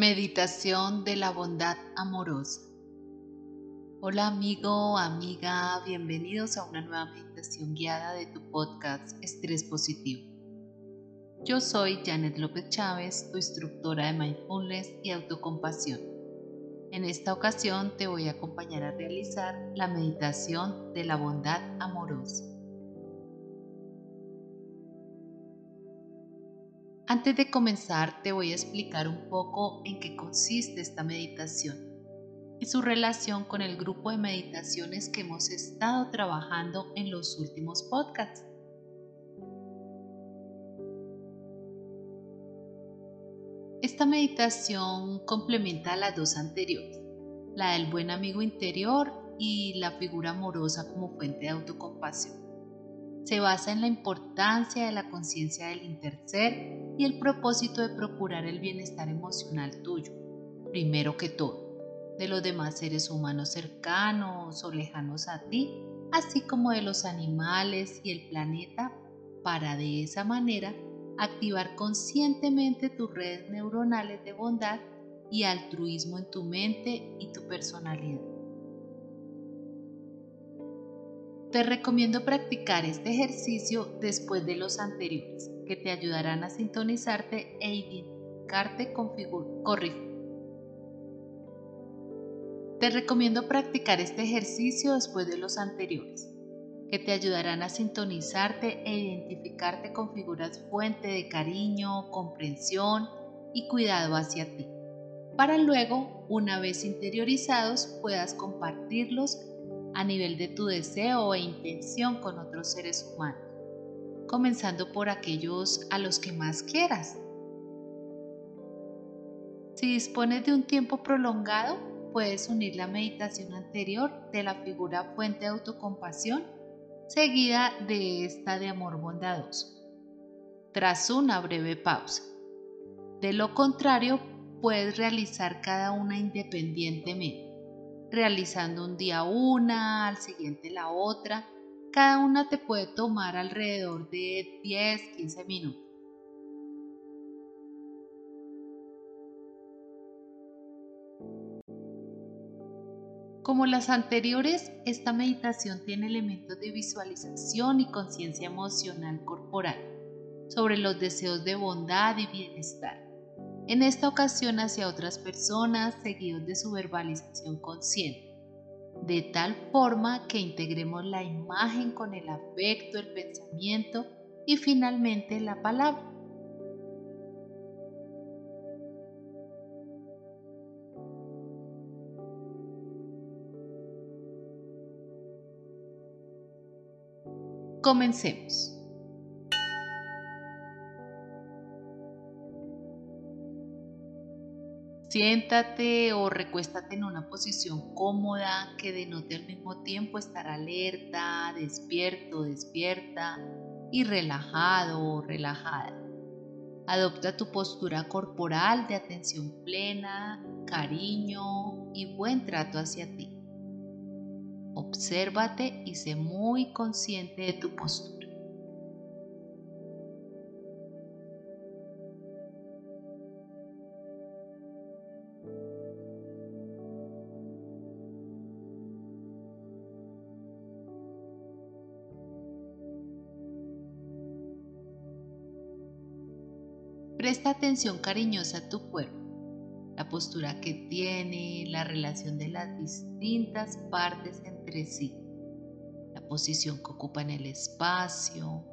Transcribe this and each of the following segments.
Meditación de la bondad amorosa. Hola amigo, amiga, bienvenidos a una nueva meditación guiada de tu podcast Estrés Positivo. Yo soy Janet López Chávez, tu instructora de mindfulness y autocompasión. En esta ocasión te voy a acompañar a realizar la meditación de la bondad amorosa. Antes de comenzar te voy a explicar un poco en qué consiste esta meditación y su relación con el grupo de meditaciones que hemos estado trabajando en los últimos podcasts. Esta meditación complementa a las dos anteriores, la del buen amigo interior y la figura amorosa como fuente de autocompasión. Se basa en la importancia de la conciencia del interser y el propósito de procurar el bienestar emocional tuyo, primero que todo, de los demás seres humanos cercanos o lejanos a ti, así como de los animales y el planeta, para de esa manera activar conscientemente tus redes neuronales de bondad y altruismo en tu mente y tu personalidad. Te recomiendo practicar este ejercicio después de los anteriores, que te ayudarán a sintonizarte e identificarte con Te recomiendo practicar este ejercicio después de los anteriores, que te ayudarán a sintonizarte e identificarte con figuras fuente de cariño, comprensión y cuidado hacia ti, para luego, una vez interiorizados, puedas compartirlos a nivel de tu deseo e intención con otros seres humanos, comenzando por aquellos a los que más quieras. Si dispones de un tiempo prolongado, puedes unir la meditación anterior de la figura fuente de autocompasión seguida de esta de amor bondadoso, tras una breve pausa. De lo contrario, puedes realizar cada una independientemente realizando un día una, al siguiente la otra. Cada una te puede tomar alrededor de 10, 15 minutos. Como las anteriores, esta meditación tiene elementos de visualización y conciencia emocional corporal sobre los deseos de bondad y bienestar en esta ocasión hacia otras personas seguidos de su verbalización consciente, de tal forma que integremos la imagen con el afecto, el pensamiento y finalmente la palabra. Comencemos. Siéntate o recuéstate en una posición cómoda que denote al mismo tiempo estar alerta, despierto, despierta y relajado o relajada. Adopta tu postura corporal de atención plena, cariño y buen trato hacia ti. Obsérvate y sé muy consciente de tu postura. Atención cariñosa a tu cuerpo, la postura que tiene, la relación de las distintas partes entre sí, la posición que ocupa en el espacio.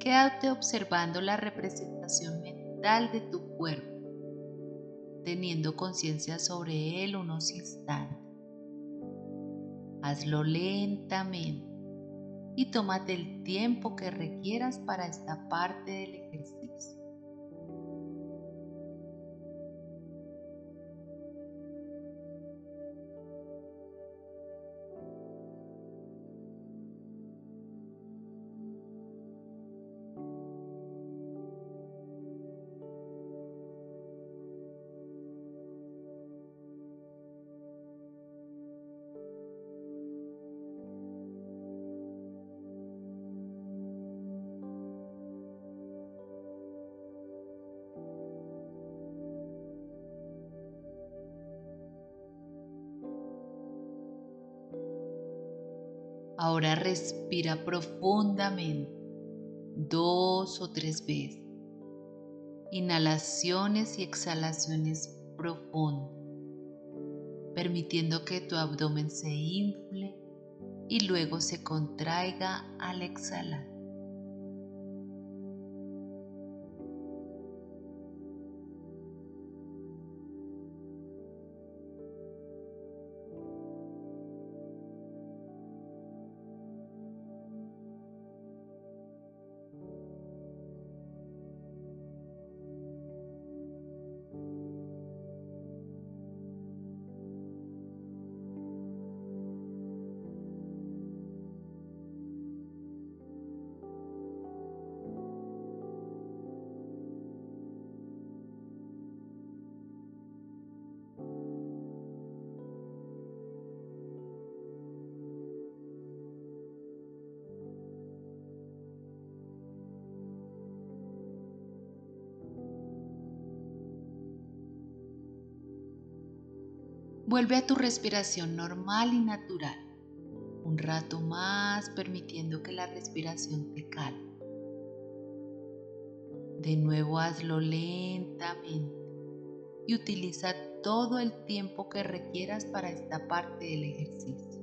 Quédate observando la representación mental de tu cuerpo, teniendo conciencia sobre él unos instantes. Hazlo lentamente y tómate el tiempo que requieras para esta parte del ejercicio. Ahora respira profundamente, dos o tres veces. Inhalaciones y exhalaciones profundas, permitiendo que tu abdomen se infle y luego se contraiga al exhalar. Vuelve a tu respiración normal y natural. Un rato más permitiendo que la respiración te calme. De nuevo hazlo lentamente y utiliza todo el tiempo que requieras para esta parte del ejercicio.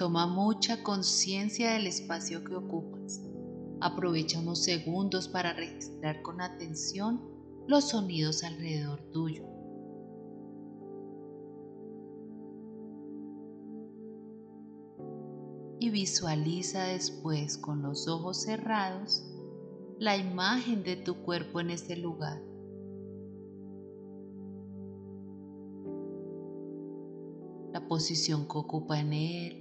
Toma mucha conciencia del espacio que ocupas. Aprovecha unos segundos para registrar con atención los sonidos alrededor tuyo. Y visualiza después con los ojos cerrados la imagen de tu cuerpo en ese lugar. La posición que ocupa en él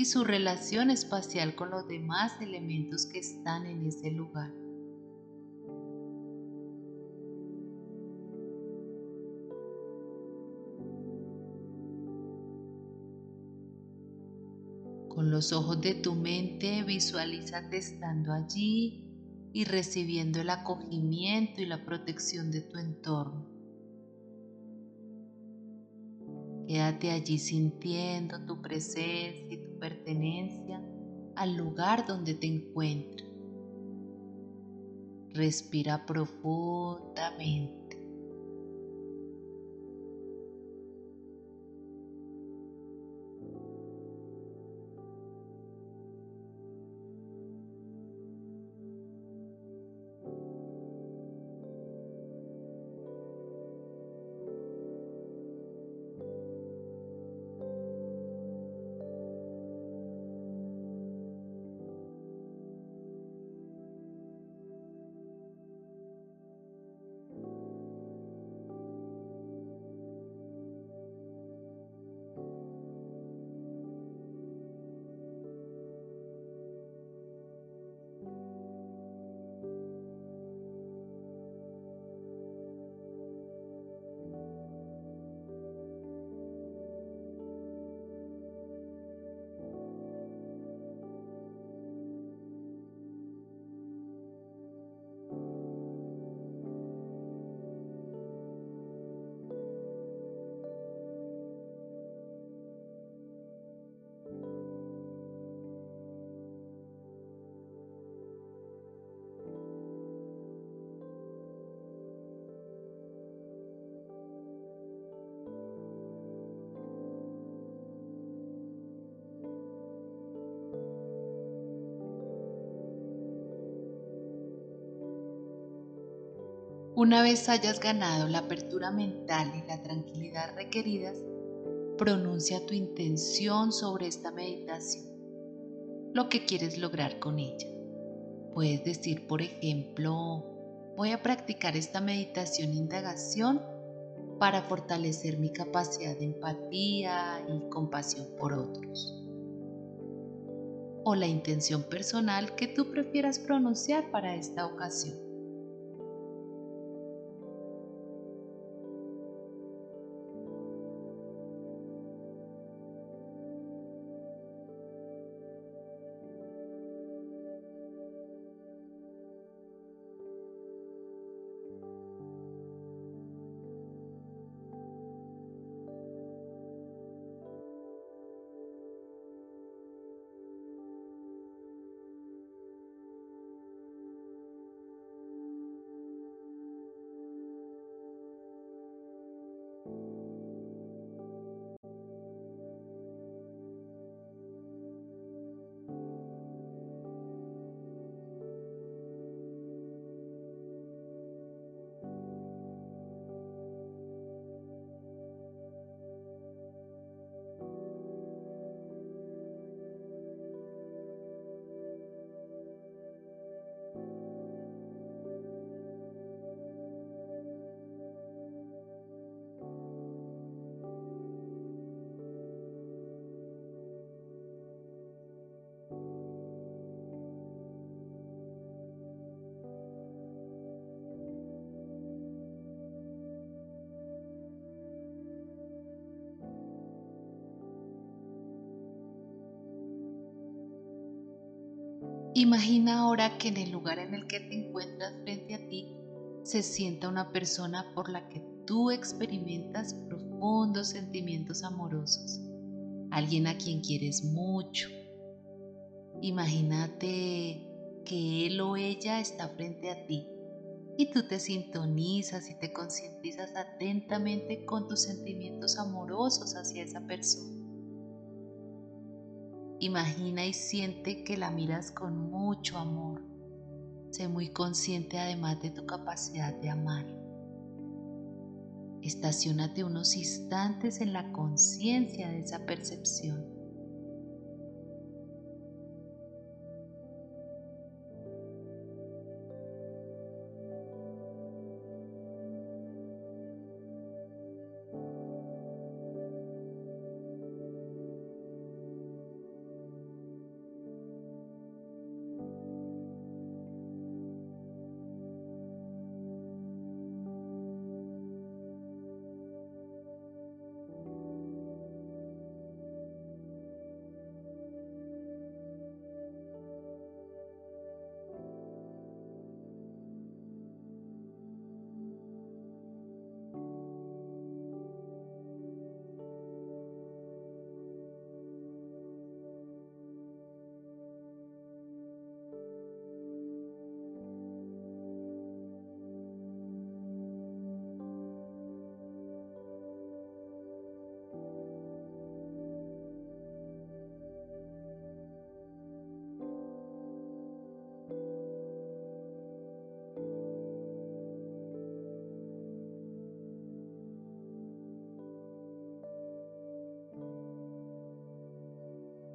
y su relación espacial con los demás elementos que están en ese lugar. Con los ojos de tu mente visualízate estando allí y recibiendo el acogimiento y la protección de tu entorno. Quédate allí sintiendo tu presencia y tu pertenencia al lugar donde te encuentras. Respira profundamente. Una vez hayas ganado la apertura mental y la tranquilidad requeridas, pronuncia tu intención sobre esta meditación, lo que quieres lograr con ella. Puedes decir, por ejemplo, voy a practicar esta meditación indagación para fortalecer mi capacidad de empatía y compasión por otros. O la intención personal que tú prefieras pronunciar para esta ocasión. Imagina ahora que en el lugar en el que te encuentras frente a ti se sienta una persona por la que tú experimentas profundos sentimientos amorosos, alguien a quien quieres mucho. Imagínate que él o ella está frente a ti y tú te sintonizas y te concientizas atentamente con tus sentimientos amorosos hacia esa persona. Imagina y siente que la miras con mucho amor. Sé muy consciente además de tu capacidad de amar. Estacionate unos instantes en la conciencia de esa percepción.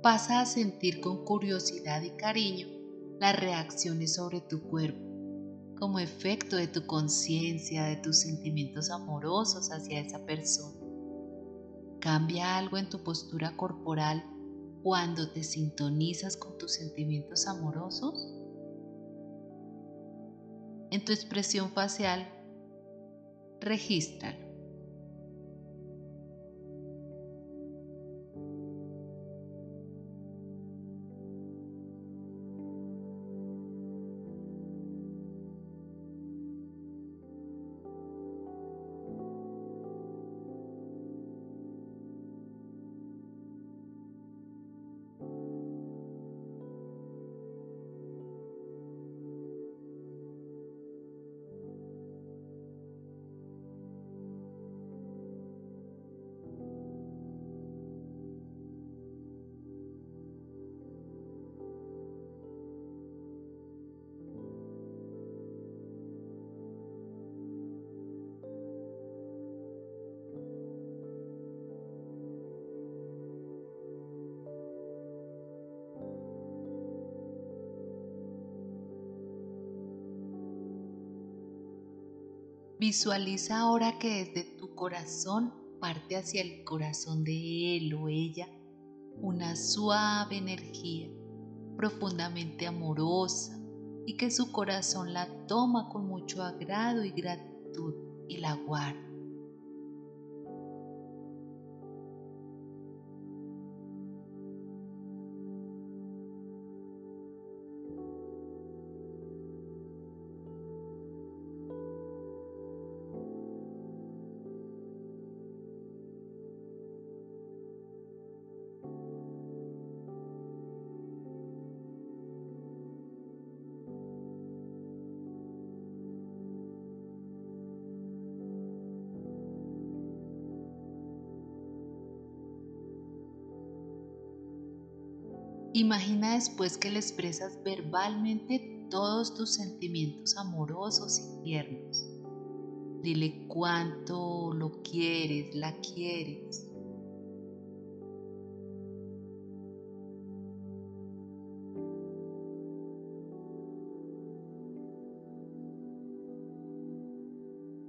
Pasa a sentir con curiosidad y cariño las reacciones sobre tu cuerpo, como efecto de tu conciencia, de tus sentimientos amorosos hacia esa persona. ¿Cambia algo en tu postura corporal cuando te sintonizas con tus sentimientos amorosos? En tu expresión facial, regístralo. Visualiza ahora que desde tu corazón parte hacia el corazón de él o ella una suave energía profundamente amorosa y que su corazón la toma con mucho agrado y gratitud y la guarda. Imagina después que le expresas verbalmente todos tus sentimientos amorosos y tiernos. Dile cuánto lo quieres, la quieres.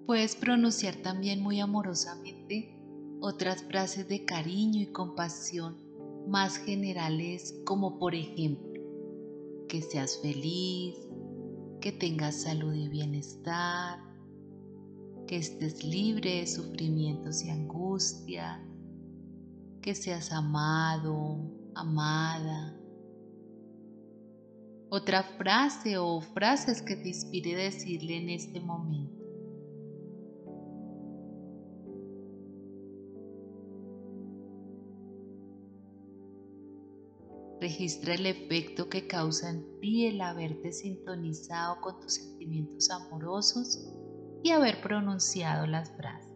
Puedes pronunciar también muy amorosamente otras frases de cariño y compasión más generales como por ejemplo que seas feliz, que tengas salud y bienestar, que estés libre de sufrimientos y angustia, que seas amado, amada. Otra frase o frases que te inspire decirle en este momento. Registra el efecto que causa en ti el haberte sintonizado con tus sentimientos amorosos y haber pronunciado las frases.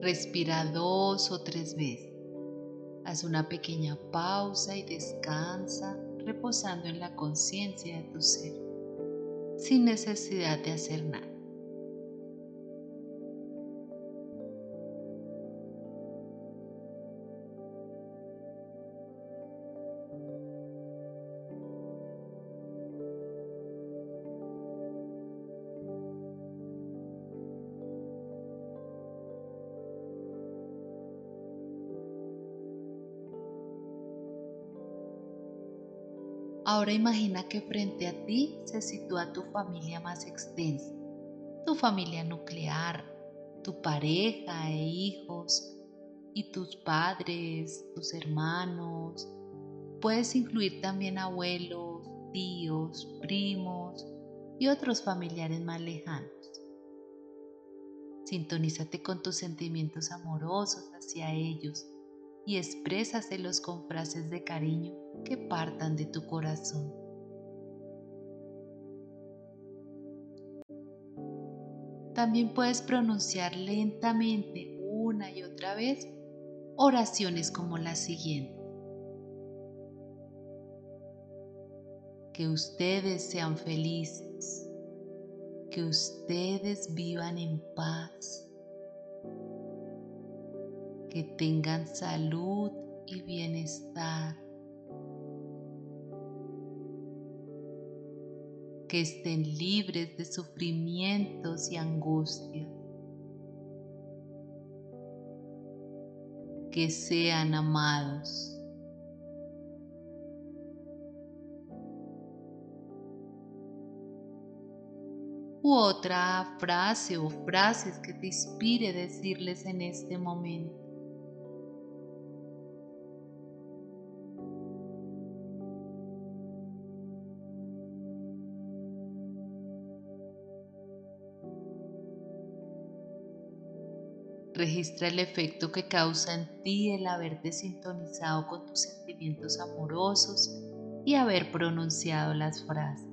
Respira dos o tres veces. Haz una pequeña pausa y descansa reposando en la conciencia de tu ser, sin necesidad de hacer nada. Ahora imagina que frente a ti se sitúa tu familia más extensa, tu familia nuclear, tu pareja e hijos, y tus padres, tus hermanos. Puedes incluir también abuelos, tíos, primos y otros familiares más lejanos. Sintonízate con tus sentimientos amorosos hacia ellos y exprésaselos con frases de cariño que partan de tu corazón. También puedes pronunciar lentamente una y otra vez oraciones como la siguiente. Que ustedes sean felices, que ustedes vivan en paz que tengan salud y bienestar. que estén libres de sufrimientos y angustias, que sean amados. U otra frase o frases que te inspire decirles en este momento. Registra el efecto que causa en ti el haberte sintonizado con tus sentimientos amorosos y haber pronunciado las frases.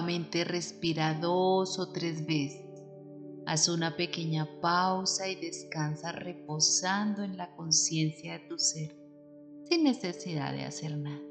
Nuevamente respira dos o tres veces. Haz una pequeña pausa y descansa reposando en la conciencia de tu ser, sin necesidad de hacer nada.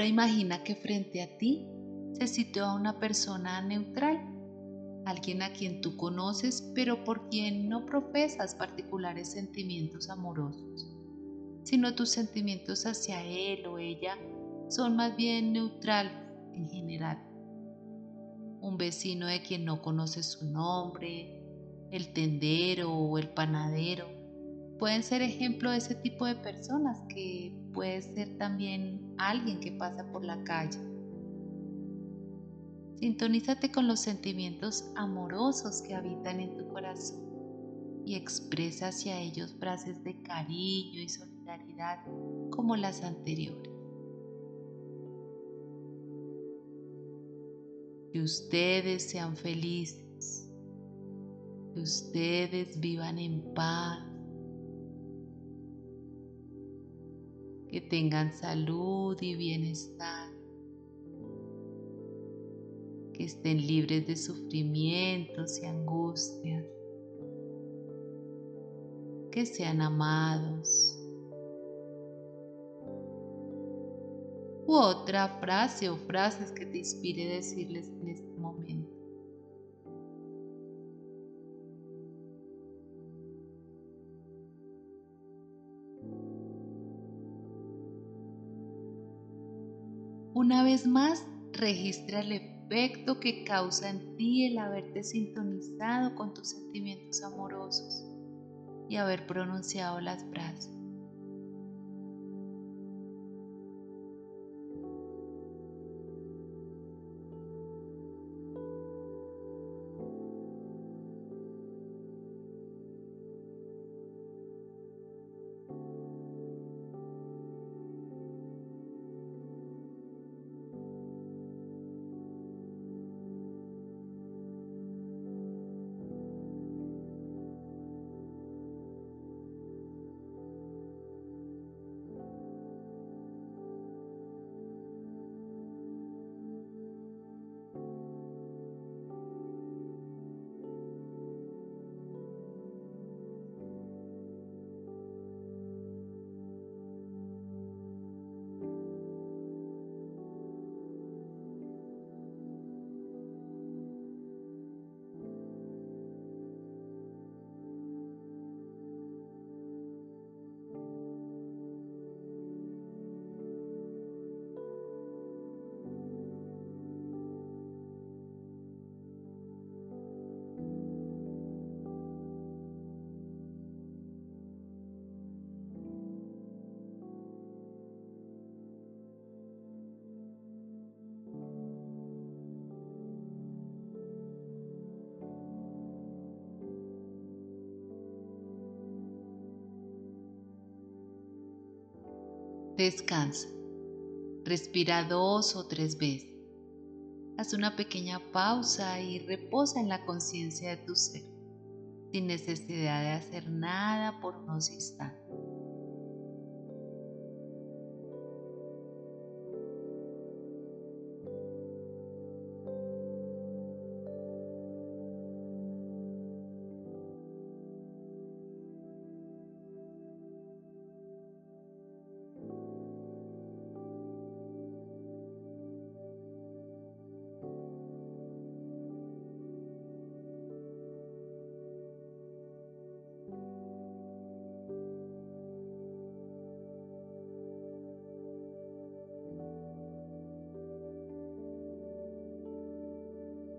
Ahora imagina que frente a ti se sitúa una persona neutral, alguien a quien tú conoces pero por quien no profesas particulares sentimientos amorosos, sino tus sentimientos hacia él o ella son más bien neutral en general. Un vecino de quien no conoces su nombre, el tendero o el panadero, pueden ser ejemplo de ese tipo de personas que puede ser también alguien que pasa por la calle. Sintonízate con los sentimientos amorosos que habitan en tu corazón y expresa hacia ellos frases de cariño y solidaridad como las anteriores. Que ustedes sean felices, que ustedes vivan en paz, que tengan salud y bienestar, que estén libres de sufrimientos y angustias, que sean amados. U otra frase o frases que te inspire decirles en este momento. Una vez más, registra el efecto que causa en ti el haberte sintonizado con tus sentimientos amorosos y haber pronunciado las frases. Descansa. Respira dos o tres veces. Haz una pequeña pausa y reposa en la conciencia de tu ser, sin necesidad de hacer nada por unos instantes.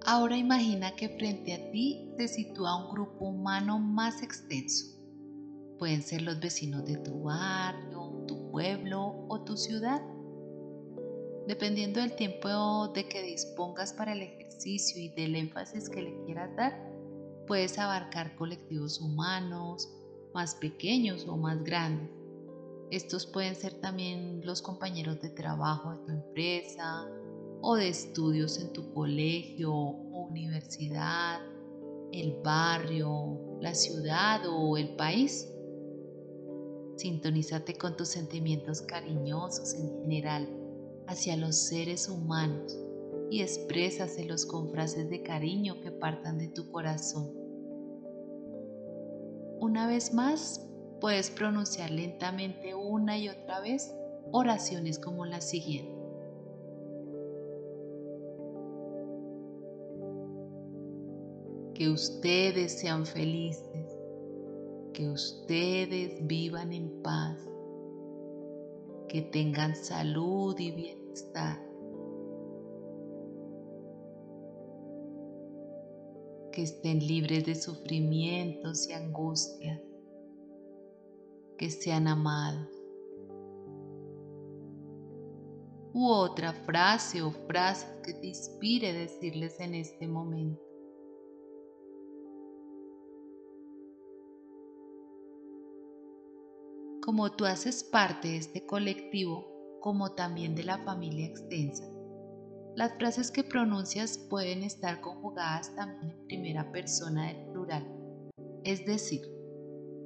Ahora imagina que frente a ti se sitúa un grupo humano más extenso. Pueden ser los vecinos de tu barrio, tu pueblo o tu ciudad. Dependiendo del tiempo de que dispongas para el ejercicio y del énfasis que le quieras dar, puedes abarcar colectivos humanos más pequeños o más grandes. Estos pueden ser también los compañeros de trabajo de tu empresa, o de estudios en tu colegio universidad, el barrio, la ciudad o el país. Sintonízate con tus sentimientos cariñosos en general hacia los seres humanos y exprésaselos con frases de cariño que partan de tu corazón. Una vez más, puedes pronunciar lentamente una y otra vez oraciones como la siguiente. Que ustedes sean felices, que ustedes vivan en paz, que tengan salud y bienestar, que estén libres de sufrimientos y angustias, que sean amados. U otra frase o frase que te inspire decirles en este momento. Como tú haces parte de este colectivo, como también de la familia extensa, las frases que pronuncias pueden estar conjugadas también en primera persona del plural, es decir,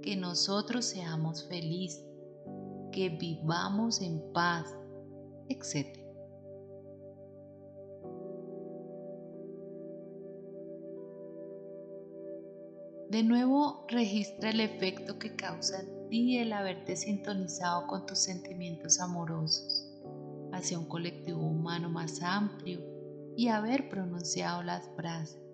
que nosotros seamos felices, que vivamos en paz, etc. De nuevo, registra el efecto que causan y el haberte sintonizado con tus sentimientos amorosos hacia un colectivo humano más amplio y haber pronunciado las frases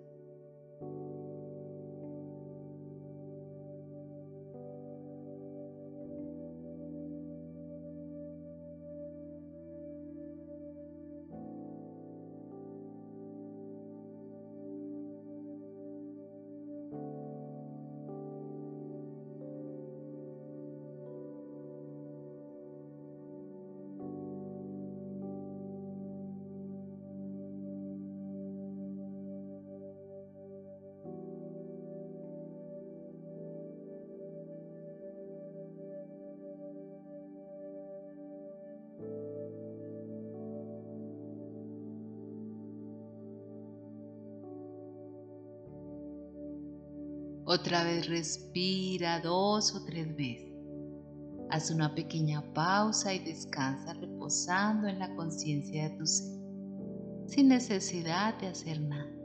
Otra vez respira dos o tres veces. Haz una pequeña pausa y descansa reposando en la conciencia de tu ser, sin necesidad de hacer nada.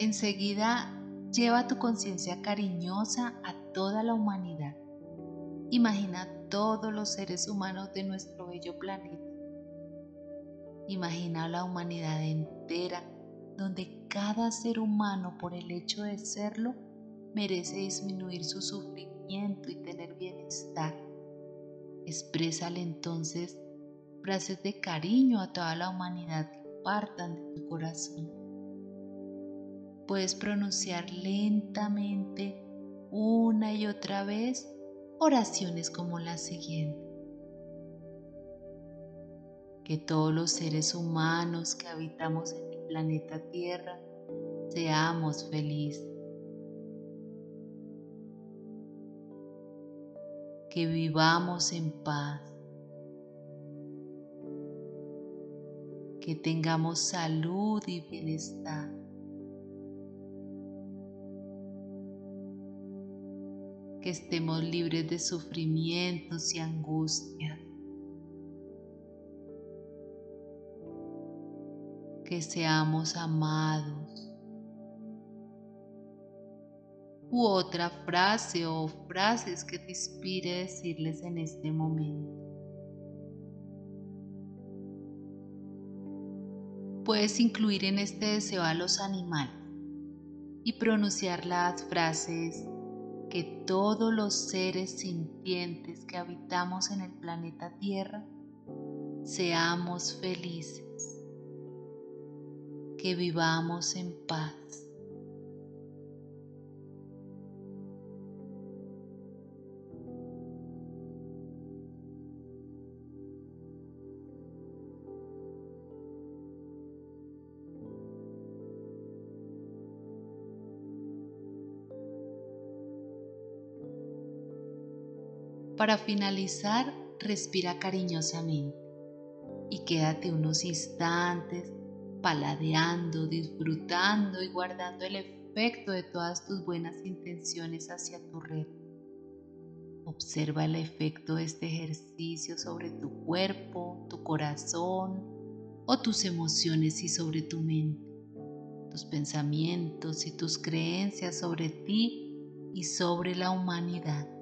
Enseguida lleva tu conciencia cariñosa a toda la humanidad. Imagina todos los seres humanos de nuestro bello planeta. Imagina la humanidad entera donde cada ser humano por el hecho de serlo merece disminuir su sufrimiento y tener bienestar. Exprésale entonces frases de cariño a toda la humanidad que partan de tu corazón puedes pronunciar lentamente una y otra vez oraciones como la siguiente. Que todos los seres humanos que habitamos en el planeta Tierra seamos felices. Que vivamos en paz. Que tengamos salud y bienestar. Que estemos libres de sufrimientos y angustias, que seamos amados. U otra frase o frases que te inspire decirles en este momento. Puedes incluir en este deseo a los animales y pronunciar las frases que todos los seres sintientes que habitamos en el planeta Tierra seamos felices, que vivamos en paz. Para finalizar, respira cariñosamente y quédate unos instantes paladeando, disfrutando y guardando el efecto de todas tus buenas intenciones hacia tu red. Observa el efecto de este ejercicio sobre tu cuerpo, tu corazón o tus emociones y sobre tu mente, tus pensamientos y tus creencias sobre ti y sobre la humanidad.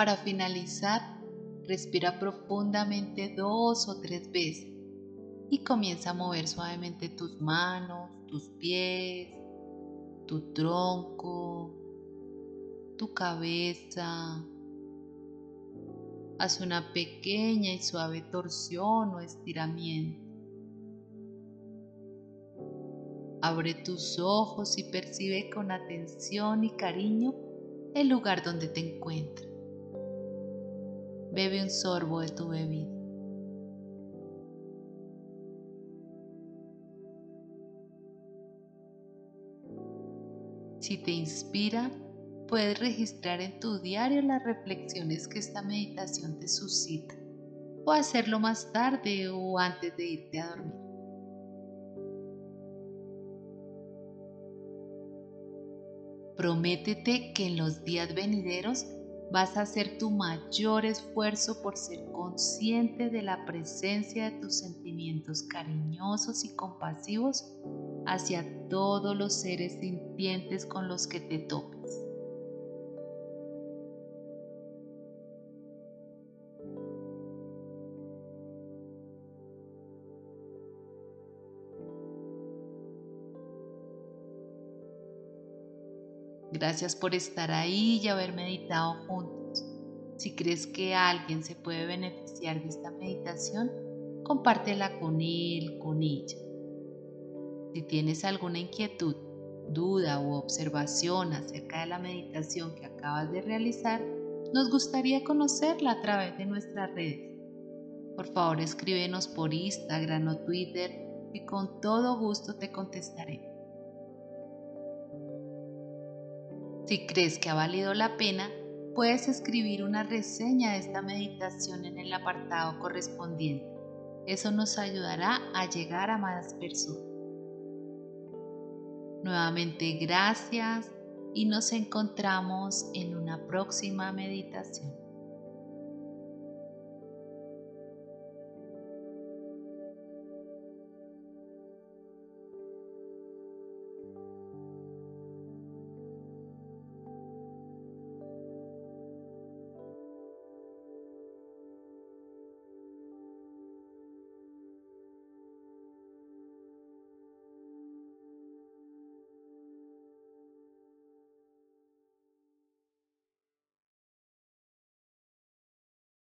Para finalizar, respira profundamente dos o tres veces y comienza a mover suavemente tus manos, tus pies, tu tronco, tu cabeza. Haz una pequeña y suave torsión o estiramiento. Abre tus ojos y percibe con atención y cariño el lugar donde te encuentras. Bebe un sorbo de tu bebida. Si te inspira, puedes registrar en tu diario las reflexiones que esta meditación te suscita o hacerlo más tarde o antes de irte a dormir. Prométete que en los días venideros vas a hacer tu mayor esfuerzo por ser consciente de la presencia de tus sentimientos cariñosos y compasivos hacia todos los seres sintientes con los que te topes. Gracias por estar ahí y haber meditado juntos. Si crees que alguien se puede beneficiar de esta meditación, compártela con él, con ella. Si tienes alguna inquietud, duda u observación acerca de la meditación que acabas de realizar, nos gustaría conocerla a través de nuestras redes. Por favor, escríbenos por Instagram o Twitter y con todo gusto te contestaré. Si crees que ha valido la pena, puedes escribir una reseña de esta meditación en el apartado correspondiente. Eso nos ayudará a llegar a más personas. Nuevamente gracias y nos encontramos en una próxima meditación.